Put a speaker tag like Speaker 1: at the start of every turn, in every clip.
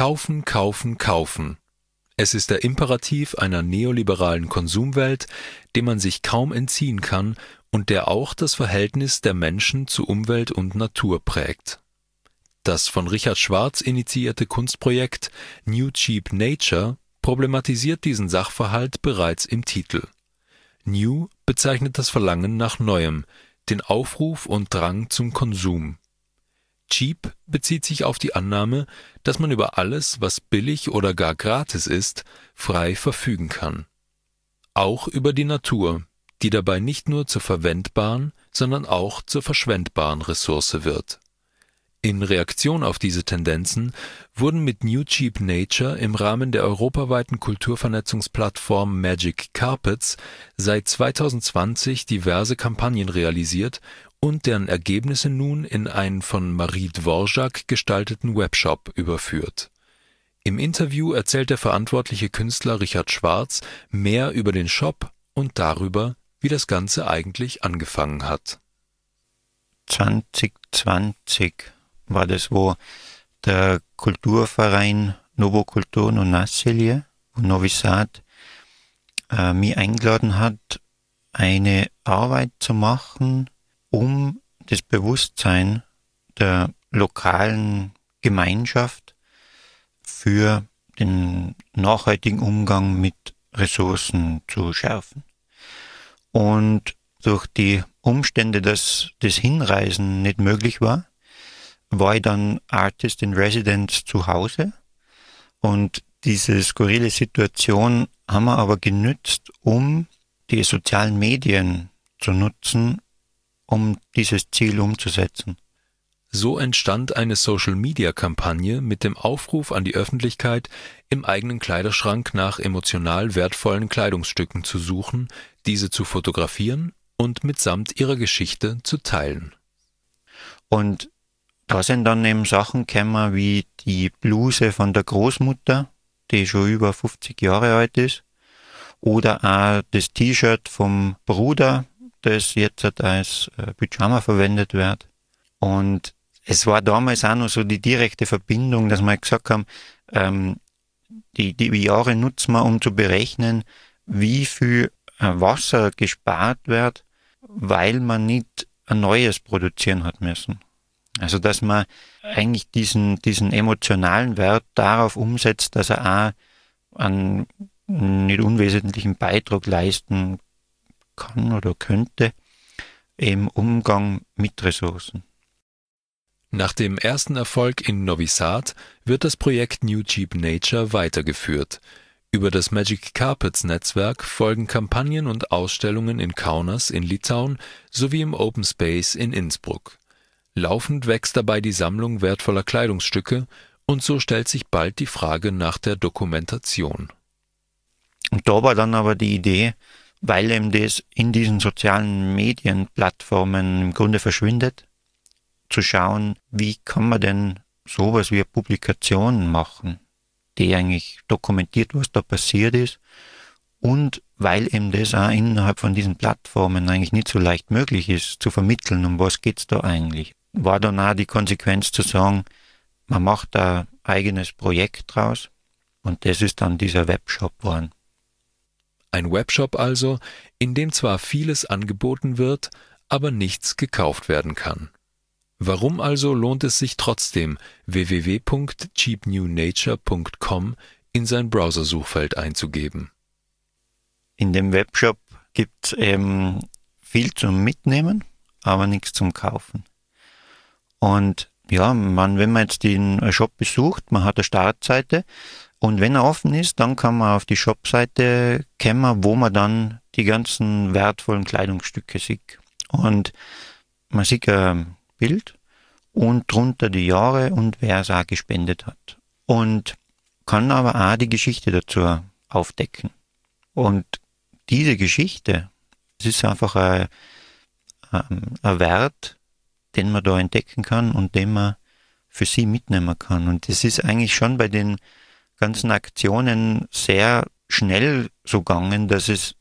Speaker 1: Kaufen, kaufen, kaufen. Es ist der Imperativ einer neoliberalen Konsumwelt, dem man sich kaum entziehen kann und der auch das Verhältnis der Menschen zu Umwelt und Natur prägt. Das von Richard Schwarz initiierte Kunstprojekt New Cheap Nature problematisiert diesen Sachverhalt bereits im Titel. New bezeichnet das Verlangen nach Neuem, den Aufruf und Drang zum Konsum. Cheap bezieht sich auf die Annahme, dass man über alles, was billig oder gar gratis ist, frei verfügen kann. Auch über die Natur, die dabei nicht nur zur verwendbaren, sondern auch zur verschwendbaren Ressource wird in Reaktion auf diese Tendenzen wurden mit New Cheap Nature im Rahmen der europaweiten Kulturvernetzungsplattform Magic Carpets seit 2020 diverse Kampagnen realisiert und deren Ergebnisse nun in einen von Marie Dvorak gestalteten Webshop überführt. Im Interview erzählt der verantwortliche Künstler Richard Schwarz mehr über den Shop und darüber, wie das Ganze eigentlich angefangen hat.
Speaker 2: 2020 war das, wo der Kulturverein Novo Kultur no Nasilje und Novi Sad äh, mich eingeladen hat, eine Arbeit zu machen, um das Bewusstsein der lokalen Gemeinschaft für den nachhaltigen Umgang mit Ressourcen zu schärfen. Und durch die Umstände, dass das Hinreisen nicht möglich war, war ich dann Artist in Residence zu Hause und diese skurrile Situation haben wir aber genützt, um die sozialen Medien zu nutzen, um dieses Ziel umzusetzen.
Speaker 1: So entstand eine Social-Media-Kampagne mit dem Aufruf an die Öffentlichkeit, im eigenen Kleiderschrank nach emotional wertvollen Kleidungsstücken zu suchen, diese zu fotografieren und mitsamt ihrer Geschichte zu teilen.
Speaker 2: Und da sind dann eben Sachen gekommen wie die Bluse von der Großmutter, die schon über 50 Jahre alt ist, oder auch das T-Shirt vom Bruder, das jetzt als äh, Pyjama verwendet wird. Und es war damals auch noch so die direkte Verbindung, dass wir gesagt haben, ähm, die, die Jahre nutzen wir, um zu berechnen, wie viel äh, Wasser gespart wird, weil man nicht ein neues produzieren hat müssen. Also dass man eigentlich diesen, diesen emotionalen Wert darauf umsetzt, dass er auch einen nicht unwesentlichen Beitrag leisten kann oder könnte im Umgang mit Ressourcen.
Speaker 1: Nach dem ersten Erfolg in Novi Sad wird das Projekt New Cheap Nature weitergeführt. Über das Magic Carpets Netzwerk folgen Kampagnen und Ausstellungen in Kaunas in Litauen sowie im Open Space in Innsbruck. Laufend wächst dabei die Sammlung wertvoller Kleidungsstücke, und so stellt sich bald die Frage nach der Dokumentation.
Speaker 2: Und da war dann aber die Idee, weil eben das in diesen sozialen Medienplattformen im Grunde verschwindet, zu schauen, wie kann man denn sowas wie eine Publikation machen, die eigentlich dokumentiert, was da passiert ist. Und weil eben das auch innerhalb von diesen Plattformen eigentlich nicht so leicht möglich ist, zu vermitteln, um was geht's da eigentlich war dann auch die Konsequenz zu sagen, man macht ein eigenes Projekt draus und das ist dann dieser Webshop geworden.
Speaker 1: Ein Webshop also, in dem zwar vieles angeboten wird, aber nichts gekauft werden kann. Warum also lohnt es sich trotzdem, www.cheapnewnature.com in sein Browsersuchfeld einzugeben?
Speaker 2: In dem Webshop gibt es eben viel zum Mitnehmen, aber nichts zum Kaufen. Und ja, man, wenn man jetzt den Shop besucht, man hat eine Startseite und wenn er offen ist, dann kann man auf die Shopseite kommen, wo man dann die ganzen wertvollen Kleidungsstücke sieht. Und man sieht ein Bild und drunter die Jahre und wer es auch gespendet hat. Und kann aber auch die Geschichte dazu aufdecken. Und diese Geschichte, das ist einfach ein, ein Wert, den man da entdecken kann und den man für sie mitnehmen kann. Und das ist eigentlich schon bei den ganzen Aktionen sehr schnell so gegangen, dass es,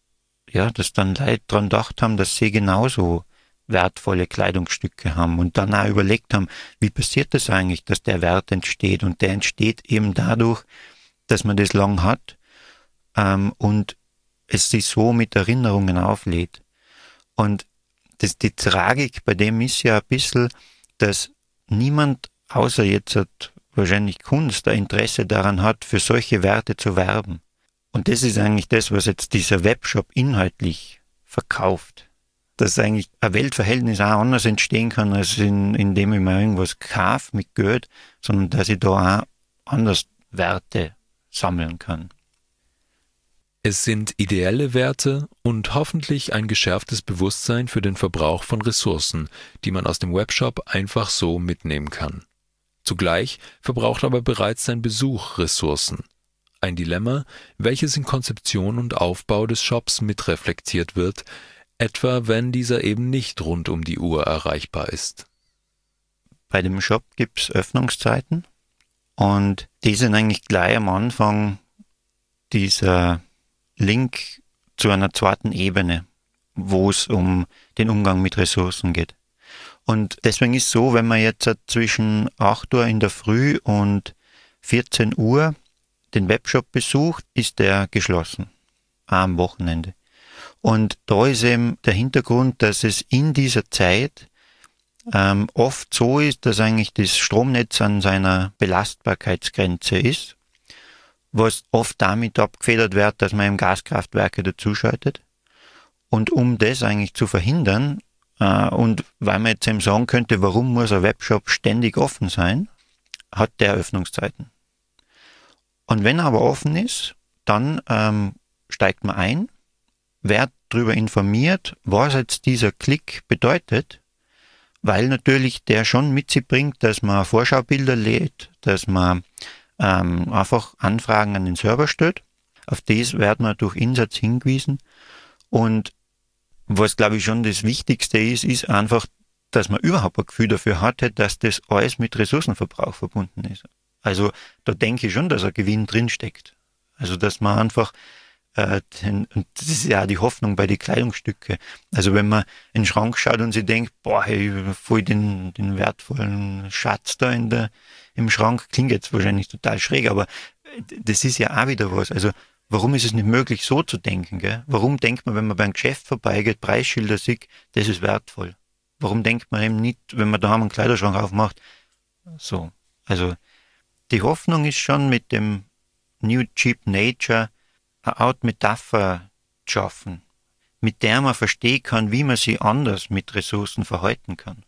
Speaker 2: ja, dass dann Leute dran gedacht haben, dass sie genauso wertvolle Kleidungsstücke haben und dann auch überlegt haben, wie passiert das eigentlich, dass der Wert entsteht und der entsteht eben dadurch, dass man das lang hat ähm, und es sich so mit Erinnerungen auflädt. Und das, die Tragik bei dem ist ja ein bisschen, dass niemand außer jetzt hat wahrscheinlich Kunst ein Interesse daran hat, für solche Werte zu werben. Und das ist eigentlich das, was jetzt dieser Webshop inhaltlich verkauft. Dass eigentlich ein Weltverhältnis auch anders entstehen kann, als in, indem ich mir irgendwas kaufe mit Geld, sondern dass ich da auch anders Werte sammeln kann.
Speaker 1: Es sind ideelle Werte und hoffentlich ein geschärftes Bewusstsein für den Verbrauch von Ressourcen, die man aus dem Webshop einfach so mitnehmen kann. Zugleich verbraucht aber bereits sein Besuch Ressourcen. Ein Dilemma, welches in Konzeption und Aufbau des Shops mitreflektiert wird, etwa wenn dieser eben nicht rund um die Uhr erreichbar ist.
Speaker 2: Bei dem Shop gibt es Öffnungszeiten und die sind eigentlich gleich am Anfang dieser Link zu einer zweiten Ebene, wo es um den Umgang mit Ressourcen geht. Und deswegen ist so, wenn man jetzt zwischen 8 Uhr in der Früh und 14 Uhr den Webshop besucht, ist der geschlossen. Am Wochenende. Und da ist eben der Hintergrund, dass es in dieser Zeit ähm, oft so ist, dass eigentlich das Stromnetz an seiner Belastbarkeitsgrenze ist, was oft damit abgefedert wird, dass man im Gaskraftwerke dazuschaltet. Und um das eigentlich zu verhindern, und weil man jetzt eben sagen könnte, warum muss ein Webshop ständig offen sein, hat der Öffnungszeiten. Und wenn er aber offen ist, dann ähm, steigt man ein, wird darüber informiert, was jetzt dieser Klick bedeutet, weil natürlich der schon mit sich bringt, dass man Vorschaubilder lädt, dass man ähm, einfach Anfragen an den Server stellt. Auf das wird man durch Insatz hingewiesen. Und was, glaube ich, schon das Wichtigste ist, ist einfach, dass man überhaupt ein Gefühl dafür hatte, dass das alles mit Ressourcenverbrauch verbunden ist. Also da denke ich schon, dass ein Gewinn drinsteckt. Also dass man einfach, äh, den, und das ist ja die Hoffnung bei den Kleidungsstücke. Also wenn man in den Schrank schaut und sich denkt, boah, hey, voll den, den wertvollen Schatz da in der, im Schrank, klingt jetzt wahrscheinlich total schräg, aber das ist ja auch wieder was. Also warum ist es nicht möglich, so zu denken? Gell? Warum denkt man, wenn man beim Geschäft vorbeigeht, Preisschilder sieht, das ist wertvoll? Warum denkt man eben nicht, wenn man da einen Kleiderschrank aufmacht, so? Also die Hoffnung ist schon mit dem New Cheap Nature eine Art Metapher zu schaffen, mit der man verstehen kann, wie man sich anders mit Ressourcen verhalten kann.